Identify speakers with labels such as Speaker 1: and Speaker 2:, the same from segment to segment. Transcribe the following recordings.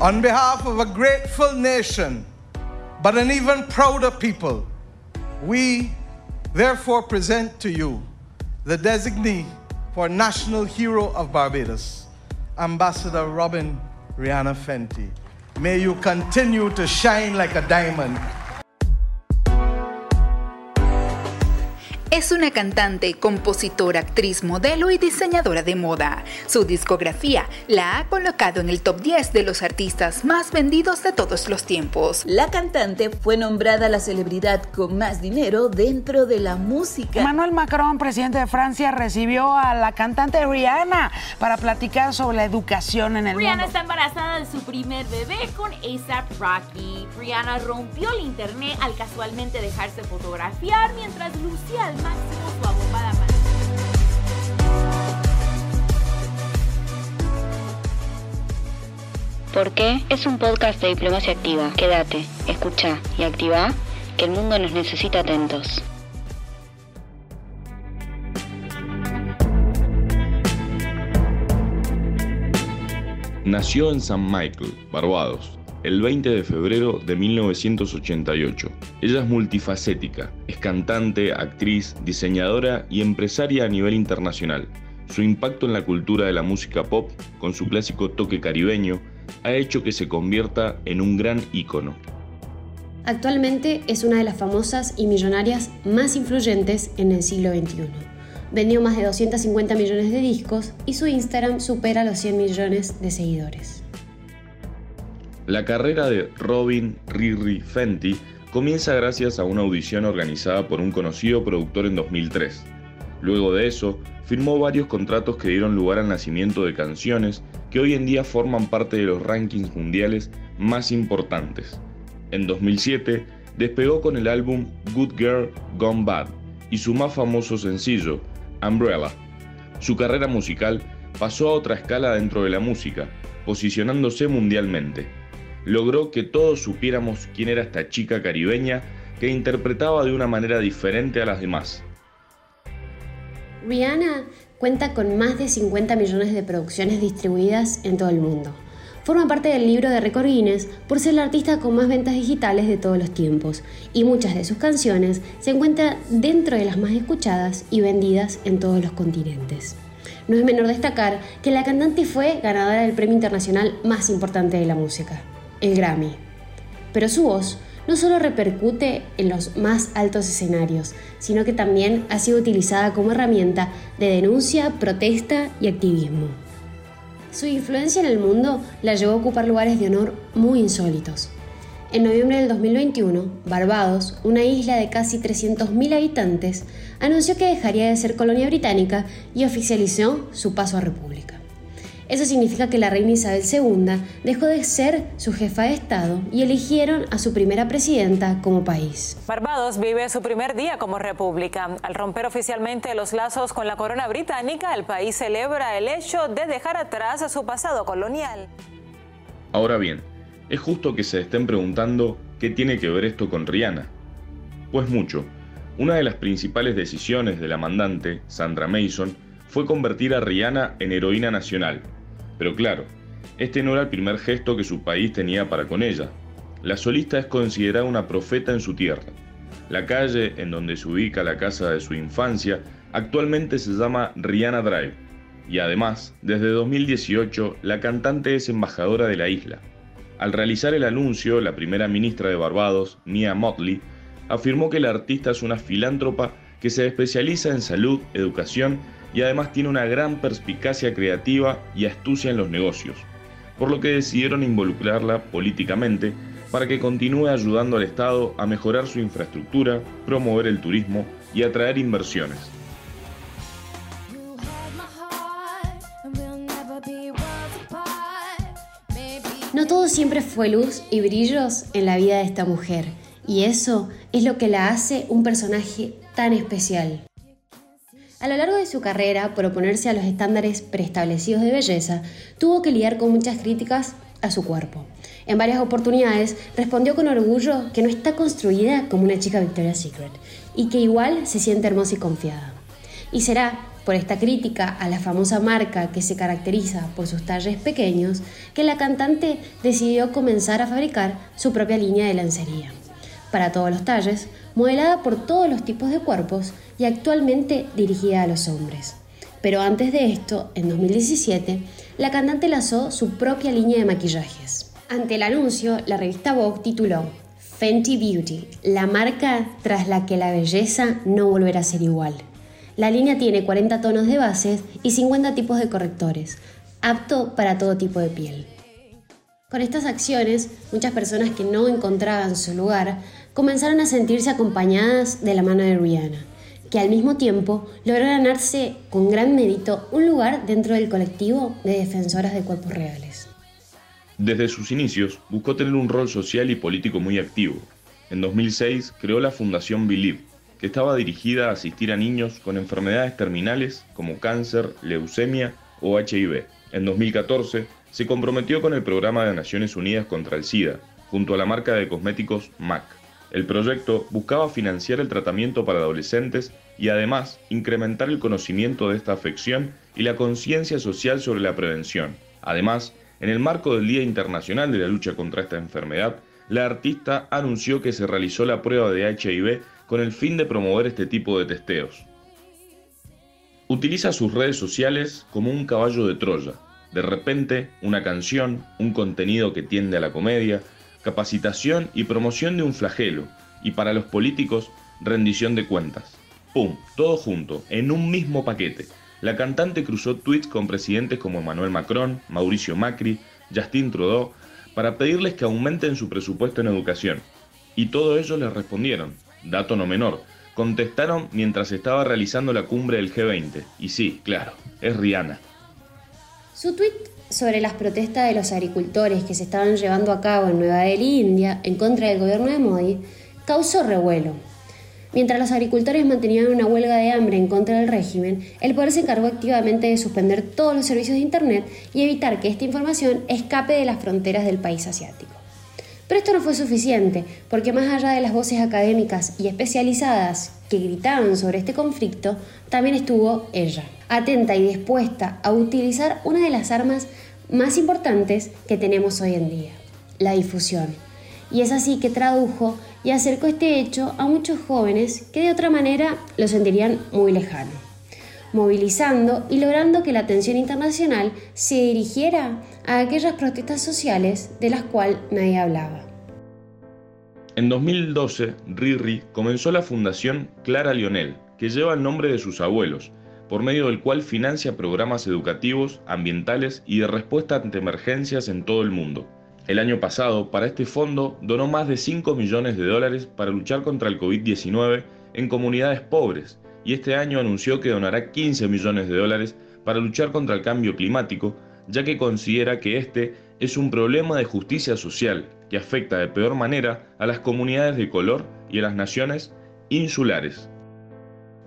Speaker 1: On behalf of a grateful nation, but an even prouder people, we therefore present to you the designee for National Hero of Barbados, Ambassador Robin Rihanna Fenty. May you continue to shine like a diamond
Speaker 2: Es una cantante, compositora, actriz, modelo y diseñadora de moda. Su discografía la ha colocado en el top 10 de los artistas más vendidos de todos los tiempos.
Speaker 3: La cantante fue nombrada la celebridad con más dinero dentro de la música.
Speaker 4: Emmanuel Macron, presidente de Francia, recibió a la cantante Rihanna para platicar sobre la educación en el
Speaker 5: Rihanna
Speaker 4: mundo.
Speaker 5: está embarazada de su primer bebé con ASAP Rocky. Rihanna rompió el internet al casualmente dejarse fotografiar mientras lucía al
Speaker 6: ¿Por qué? Es un podcast de diplomacia activa. Quédate, escucha y activa que el mundo nos necesita atentos.
Speaker 7: Nació en San Michael, Barbados, el 20 de febrero de 1988. Ella es multifacética, es cantante, actriz, diseñadora y empresaria a nivel internacional. Su impacto en la cultura de la música pop, con su clásico toque caribeño, ha hecho que se convierta en un gran ícono.
Speaker 8: Actualmente es una de las famosas y millonarias más influyentes en el siglo XXI. Vendió más de 250 millones de discos y su Instagram supera los 100 millones de seguidores.
Speaker 7: La carrera de Robin Riri Fenty comienza gracias a una audición organizada por un conocido productor en 2003. Luego de eso, firmó varios contratos que dieron lugar al nacimiento de canciones que hoy en día forman parte de los rankings mundiales más importantes. En 2007, despegó con el álbum Good Girl Gone Bad y su más famoso sencillo, Umbrella. Su carrera musical pasó a otra escala dentro de la música, posicionándose mundialmente. Logró que todos supiéramos quién era esta chica caribeña que interpretaba de una manera diferente a las demás.
Speaker 8: Rihanna cuenta con más de 50 millones de producciones distribuidas en todo el mundo. Forma parte del libro de Record Guinness por ser la artista con más ventas digitales de todos los tiempos, y muchas de sus canciones se encuentran dentro de las más escuchadas y vendidas en todos los continentes. No es menor destacar que la cantante fue ganadora del premio internacional más importante de la música, el Grammy. Pero su voz no solo repercute en los más altos escenarios, sino que también ha sido utilizada como herramienta de denuncia, protesta y activismo. Su influencia en el mundo la llevó a ocupar lugares de honor muy insólitos. En noviembre del 2021, Barbados, una isla de casi 300.000 habitantes, anunció que dejaría de ser colonia británica y oficializó su paso a república. Eso significa que la reina Isabel II dejó de ser su jefa de Estado y eligieron a su primera presidenta como país.
Speaker 9: Barbados vive su primer día como república. Al romper oficialmente los lazos con la corona británica, el país celebra el hecho de dejar atrás a su pasado colonial.
Speaker 7: Ahora bien, es justo que se estén preguntando qué tiene que ver esto con Rihanna. Pues mucho. Una de las principales decisiones de la mandante, Sandra Mason, fue convertir a Rihanna en heroína nacional. Pero claro, este no era el primer gesto que su país tenía para con ella. La solista es considerada una profeta en su tierra. La calle en donde se ubica la casa de su infancia actualmente se llama Rihanna Drive. Y además, desde 2018, la cantante es embajadora de la isla. Al realizar el anuncio, la primera ministra de Barbados, Mia Motley, afirmó que la artista es una filántropa que se especializa en salud, educación y además tiene una gran perspicacia creativa y astucia en los negocios, por lo que decidieron involucrarla políticamente para que continúe ayudando al Estado a mejorar su infraestructura, promover el turismo y atraer inversiones.
Speaker 8: No todo siempre fue luz y brillos en la vida de esta mujer, y eso es lo que la hace un personaje tan especial. A lo largo de su carrera, por oponerse a los estándares preestablecidos de belleza, tuvo que lidiar con muchas críticas a su cuerpo. En varias oportunidades respondió con orgullo que no está construida como una chica Victoria's Secret y que igual se siente hermosa y confiada. Y será por esta crítica a la famosa marca que se caracteriza por sus talles pequeños, que la cantante decidió comenzar a fabricar su propia línea de lencería. Para todos los talles, modelada por todos los tipos de cuerpos y actualmente dirigida a los hombres. Pero antes de esto, en 2017, la cantante lanzó su propia línea de maquillajes. Ante el anuncio, la revista Vogue tituló Fenty Beauty, la marca tras la que la belleza no volverá a ser igual. La línea tiene 40 tonos de bases y 50 tipos de correctores, apto para todo tipo de piel. Con estas acciones, muchas personas que no encontraban su lugar comenzaron a sentirse acompañadas de la mano de Rihanna, que al mismo tiempo logró ganarse con gran mérito un lugar dentro del colectivo de defensoras de cuerpos reales.
Speaker 7: Desde sus inicios, buscó tener un rol social y político muy activo. En 2006 creó la Fundación Believe, que estaba dirigida a asistir a niños con enfermedades terminales como cáncer, leucemia o HIV. En 2014 se comprometió con el Programa de Naciones Unidas contra el SIDA, junto a la marca de cosméticos MAC. El proyecto buscaba financiar el tratamiento para adolescentes y además incrementar el conocimiento de esta afección y la conciencia social sobre la prevención. Además, en el marco del Día Internacional de la Lucha contra esta enfermedad, la artista anunció que se realizó la prueba de HIV con el fin de promover este tipo de testeos. Utiliza sus redes sociales como un caballo de Troya. De repente, una canción, un contenido que tiende a la comedia, capacitación y promoción de un flagelo, y para los políticos, rendición de cuentas. ¡Pum! Todo junto, en un mismo paquete. La cantante cruzó tweets con presidentes como Emmanuel Macron, Mauricio Macri, Justin Trudeau, para pedirles que aumenten su presupuesto en educación. Y todos ellos les respondieron, dato no menor, contestaron mientras estaba realizando la cumbre del G20. Y sí, claro, es Rihanna.
Speaker 8: Su tweet sobre las protestas de los agricultores que se estaban llevando a cabo en Nueva Delhi, India, en contra del gobierno de Modi, causó revuelo. Mientras los agricultores mantenían una huelga de hambre en contra del régimen, el poder se encargó activamente de suspender todos los servicios de Internet y evitar que esta información escape de las fronteras del país asiático. Pero esto no fue suficiente, porque más allá de las voces académicas y especializadas que gritaban sobre este conflicto, también estuvo ella, atenta y dispuesta a utilizar una de las armas más importantes que tenemos hoy en día, la difusión. Y es así que tradujo y acercó este hecho a muchos jóvenes que de otra manera lo sentirían muy lejano, movilizando y logrando que la atención internacional se dirigiera a aquellas protestas sociales de las cuales nadie hablaba.
Speaker 7: En 2012, Riri comenzó la fundación Clara Lionel, que lleva el nombre de sus abuelos, por medio del cual financia programas educativos, ambientales y de respuesta ante emergencias en todo el mundo. El año pasado, para este fondo, donó más de 5 millones de dólares para luchar contra el COVID-19 en comunidades pobres y este año anunció que donará 15 millones de dólares para luchar contra el cambio climático, ya que considera que este es un problema de justicia social que afecta de peor manera a las comunidades de color y a las naciones insulares.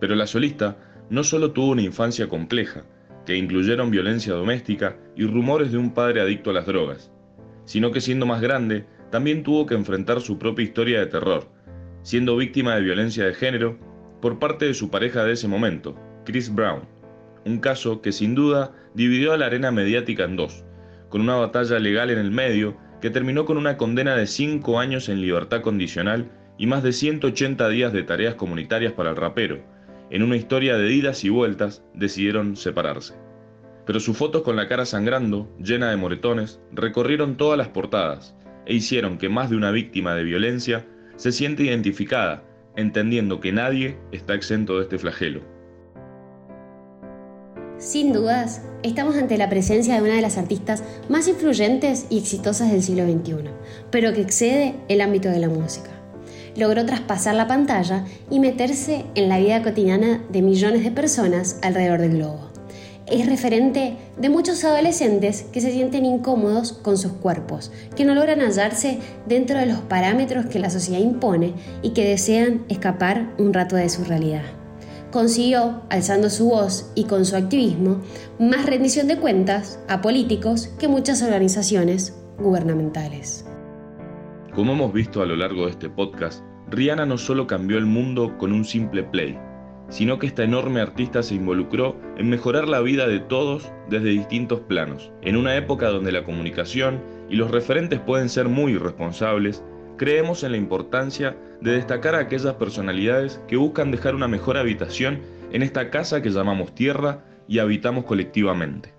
Speaker 7: Pero la solista no solo tuvo una infancia compleja, que incluyeron violencia doméstica y rumores de un padre adicto a las drogas, sino que siendo más grande, también tuvo que enfrentar su propia historia de terror, siendo víctima de violencia de género por parte de su pareja de ese momento, Chris Brown, un caso que sin duda dividió a la arena mediática en dos, con una batalla legal en el medio que terminó con una condena de 5 años en libertad condicional y más de 180 días de tareas comunitarias para el rapero. En una historia de idas y vueltas, decidieron separarse pero sus fotos con la cara sangrando, llena de moretones, recorrieron todas las portadas e hicieron que más de una víctima de violencia se siente identificada, entendiendo que nadie está exento de este flagelo.
Speaker 8: Sin dudas, estamos ante la presencia de una de las artistas más influyentes y exitosas del siglo XXI, pero que excede el ámbito de la música. Logró traspasar la pantalla y meterse en la vida cotidiana de millones de personas alrededor del globo es referente de muchos adolescentes que se sienten incómodos con sus cuerpos, que no logran hallarse dentro de los parámetros que la sociedad impone y que desean escapar un rato de su realidad. Consiguió, alzando su voz y con su activismo, más rendición de cuentas a políticos que muchas organizaciones gubernamentales.
Speaker 7: Como hemos visto a lo largo de este podcast, Rihanna no solo cambió el mundo con un simple play, sino que esta enorme artista se involucró en mejorar la vida de todos desde distintos planos. En una época donde la comunicación y los referentes pueden ser muy irresponsables, creemos en la importancia de destacar a aquellas personalidades que buscan dejar una mejor habitación en esta casa que llamamos tierra y habitamos colectivamente.